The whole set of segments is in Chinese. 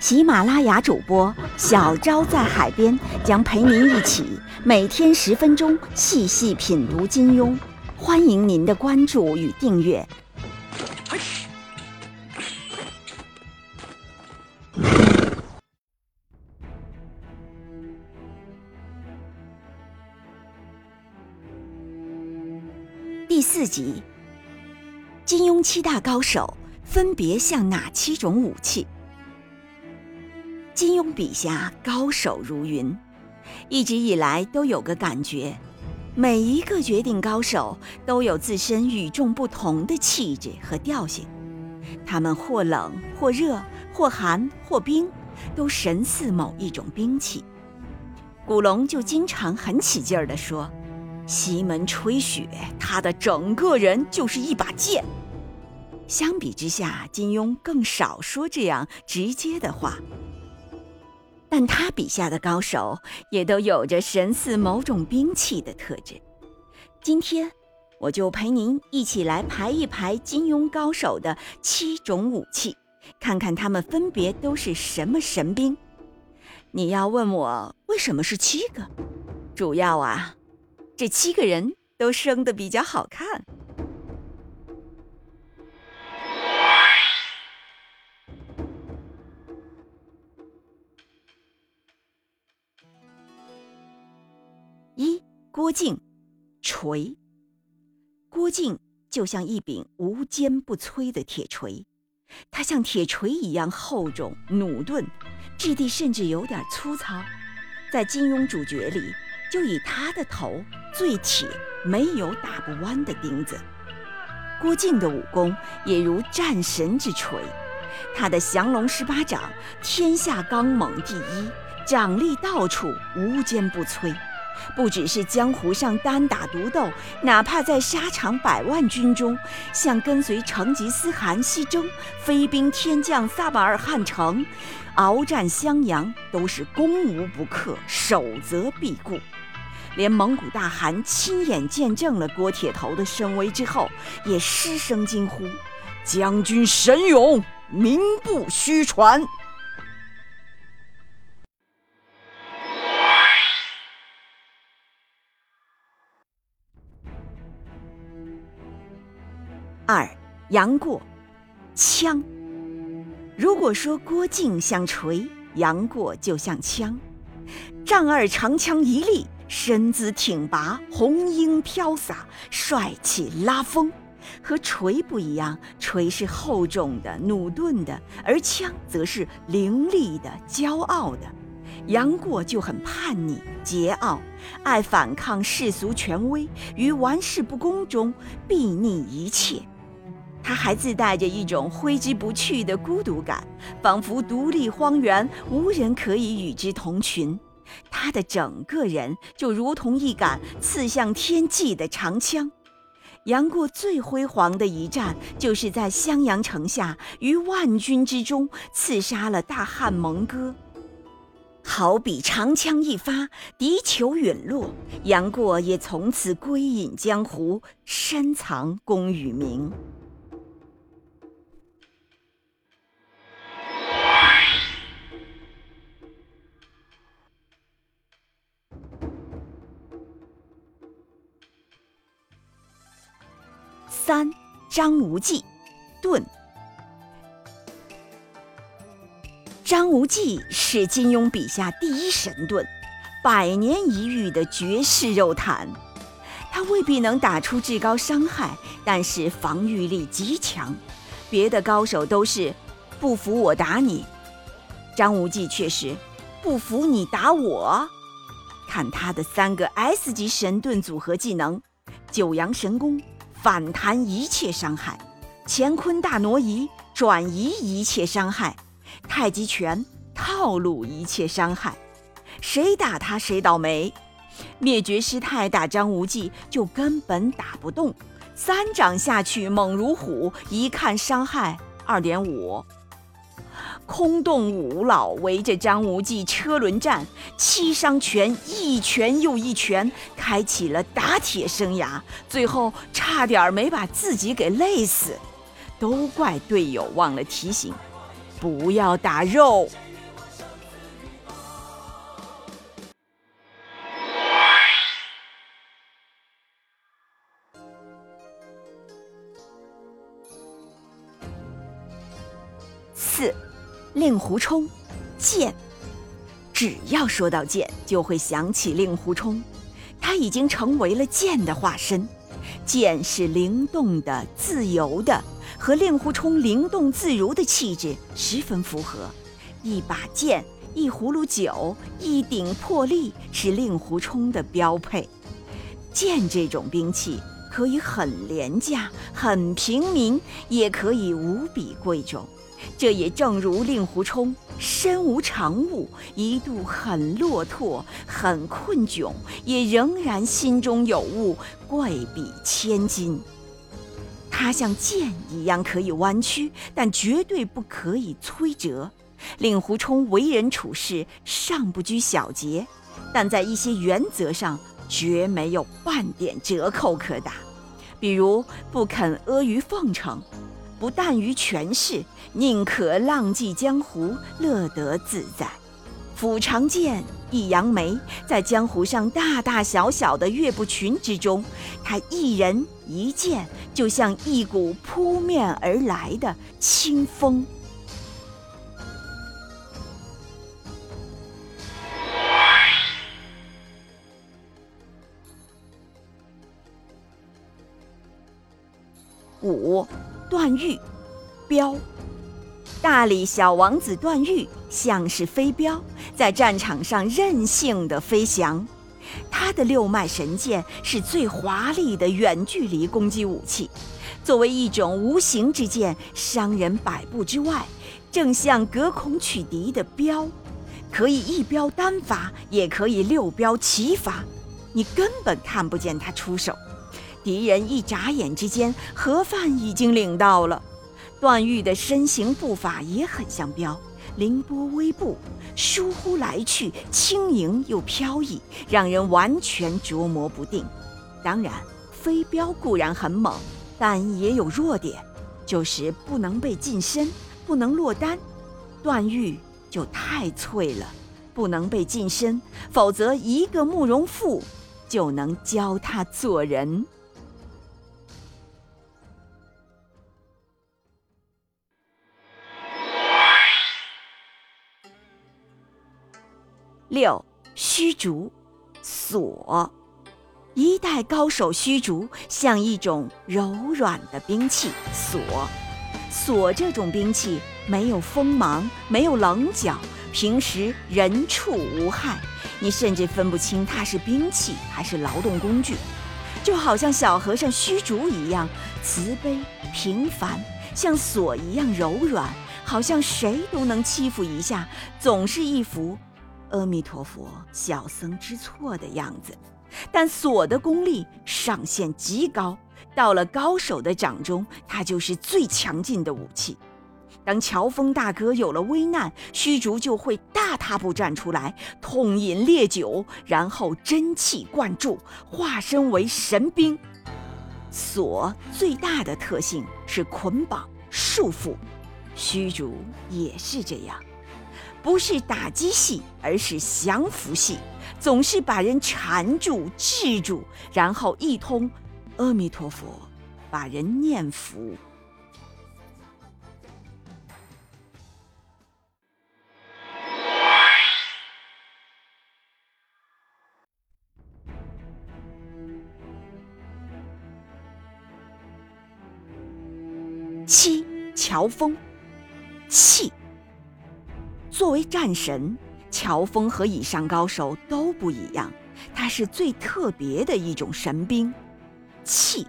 喜马拉雅主播小昭在海边将陪您一起每天十分钟细细品读金庸，欢迎您的关注与订阅。第四集，金庸七大高手分别像哪七种武器？金庸笔下高手如云，一直以来都有个感觉，每一个绝顶高手都有自身与众不同的气质和调性，他们或冷或热，或寒或冰，都神似某一种兵器。古龙就经常很起劲儿地说。西门吹雪，他的整个人就是一把剑。相比之下，金庸更少说这样直接的话。但他笔下的高手也都有着神似某种兵器的特质。今天，我就陪您一起来排一排金庸高手的七种武器，看看他们分别都是什么神兵。你要问我为什么是七个？主要啊。这七个人都生得比较好看。郭靖，锤。郭靖就像一柄无坚不摧的铁锤，它像铁锤一样厚重、努钝，质地甚至有点粗糙。在金庸主角里。就以他的头最铁，没有打不弯的钉子。郭靖的武功也如战神之锤，他的降龙十八掌天下刚猛第一，掌力到处无坚不摧。不只是江湖上单打独斗，哪怕在沙场百万军中，像跟随成吉思汗西征，飞兵天降撒马尔汗城，鏖战襄阳，都是攻无不克，守则必固。连蒙古大汗亲眼见证了郭铁头的神威之后，也失声惊呼：“将军神勇，名不虚传。”杨过，枪。如果说郭靖像锤，杨过就像枪。丈二长枪一立。身姿挺拔，红缨飘洒，帅气拉风。和锤不一样，锤是厚重的、努钝的，而枪则是凌厉的、骄傲的。杨过就很叛逆、桀骜，爱反抗世俗权威，于玩世不恭中睥睨一切。他还自带着一种挥之不去的孤独感，仿佛独立荒原，无人可以与之同群。他的整个人就如同一杆刺向天际的长枪。杨过最辉煌的一战，就是在襄阳城下于万军之中刺杀了大汉蒙哥。好比长枪一发，敌酋陨落，杨过也从此归隐江湖，深藏功与名。三张无忌，盾。张无忌是金庸笔下第一神盾，百年一遇的绝世肉弹。他未必能打出至高伤害，但是防御力极强。别的高手都是不服我打你，张无忌却是不服你打我。看他的三个 S 级神盾组合技能：九阳神功。反弹一切伤害，乾坤大挪移转移一切伤害，太极拳套路一切伤害，谁打他谁倒霉。灭绝师太打张无忌就根本打不动，三掌下去猛如虎，一看伤害二点五。空洞五老围着张无忌车轮战，七伤拳一拳又一拳，开启了打铁生涯，最后差点没把自己给累死，都怪队友忘了提醒，不要打肉。四。令狐冲，剑。只要说到剑，就会想起令狐冲，他已经成为了剑的化身。剑是灵动的、自由的，和令狐冲灵动自如的气质十分符合。一把剑，一葫芦酒，一顶破笠，是令狐冲的标配。剑这种兵器，可以很廉价、很平民，也可以无比贵重。这也正如令狐冲身无长物，一度很落拓、很困窘，也仍然心中有物，贵比千金。他像剑一样可以弯曲，但绝对不可以摧折。令狐冲为人处事尚不拘小节，但在一些原则上绝没有半点折扣可打，比如不肯阿谀奉承。不惮于权势，宁可浪迹江湖，乐得自在。抚长剑，一扬眉，在江湖上大大小小的岳不群之中，他一人一剑，就像一股扑面而来的清风。五。段誉，镖，大理小王子段誉像是飞镖，在战场上任性的飞翔。他的六脉神剑是最华丽的远距离攻击武器，作为一种无形之剑，伤人百步之外，正像隔空取敌的镖，可以一镖单发，也可以六镖齐发，你根本看不见他出手。敌人一眨眼之间，盒饭已经领到了。段誉的身形步伐也很像镖，凌波微步，疏忽来去，轻盈又飘逸，让人完全捉摸不定。当然，飞镖固然很猛，但也有弱点，就是不能被近身，不能落单。段誉就太脆了，不能被近身，否则一个慕容复就能教他做人。六虚竹，锁，一代高手虚竹像一种柔软的兵器。锁，锁这种兵器没有锋芒，没有棱角，平时人畜无害，你甚至分不清它是兵器还是劳动工具。就好像小和尚虚竹一样慈悲平凡，像锁一样柔软，好像谁都能欺负一下，总是一副。阿弥陀佛，小僧知错的样子，但锁的功力上限极高，到了高手的掌中，它就是最强劲的武器。当乔峰大哥有了危难，虚竹就会大踏步站出来，痛饮烈酒，然后真气灌注，化身为神兵。锁最大的特性是捆绑束缚，虚竹也是这样。不是打击戏，而是降服戏，总是把人缠住、制住，然后一通阿弥陀佛，把人念服。七，乔峰，气。作为战神，乔峰和以上高手都不一样，他是最特别的一种神兵。气，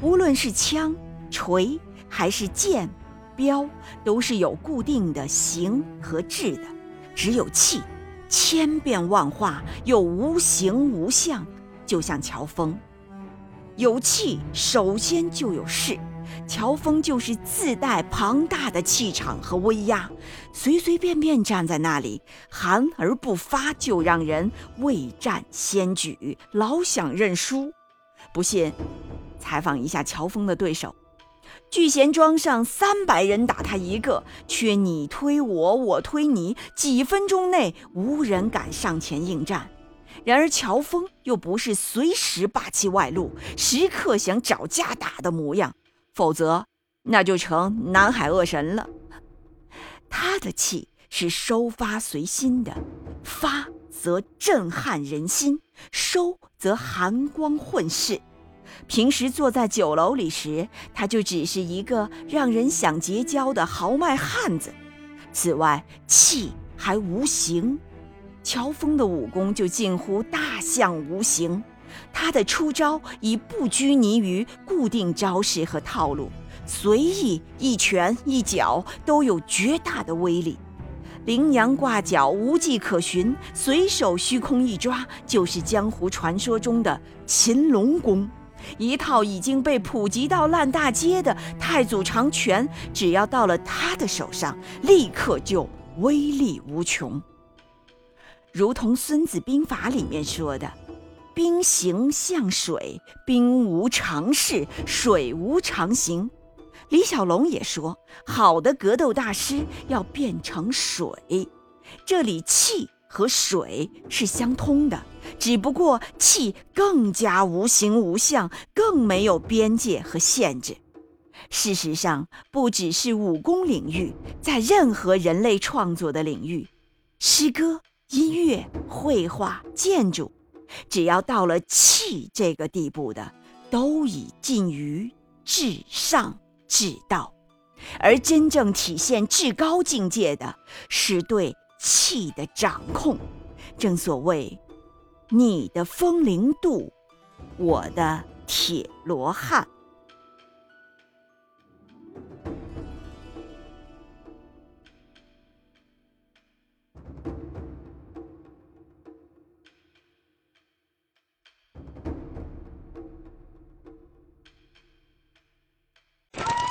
无论是枪、锤还是剑、镖都是有固定的形和质的，只有气，千变万化又无形无相，就像乔峰。有气，首先就有势。乔峰就是自带庞大的气场和威压，随随便便站在那里，含而不发，就让人未战先举，老想认输。不信，采访一下乔峰的对手。聚贤庄上三百人打他一个，却你推我，我推你，几分钟内无人敢上前应战。然而乔峰又不是随时霸气外露，时刻想找架打的模样。否则，那就成南海恶神了。他的气是收发随心的，发则震撼人心，收则寒光混世。平时坐在酒楼里时，他就只是一个让人想结交的豪迈汉子。此外，气还无形。乔峰的武功就近乎大象无形。他的出招已不拘泥于固定招式和套路，随意一拳一脚都有绝大的威力。羚羊挂角无迹可寻，随手虚空一抓就是江湖传说中的擒龙功，一套已经被普及到烂大街的太祖长拳，只要到了他的手上，立刻就威力无穷。如同《孙子兵法》里面说的。兵行像水，兵无常势，水无常形。李小龙也说，好的格斗大师要变成水。这里气和水是相通的，只不过气更加无形无相，更没有边界和限制。事实上，不只是武功领域，在任何人类创作的领域，诗歌、音乐、绘画、建筑。只要到了气这个地步的，都已近于至上至道，而真正体现至高境界的，是对气的掌控。正所谓，你的风铃渡，我的铁罗汉。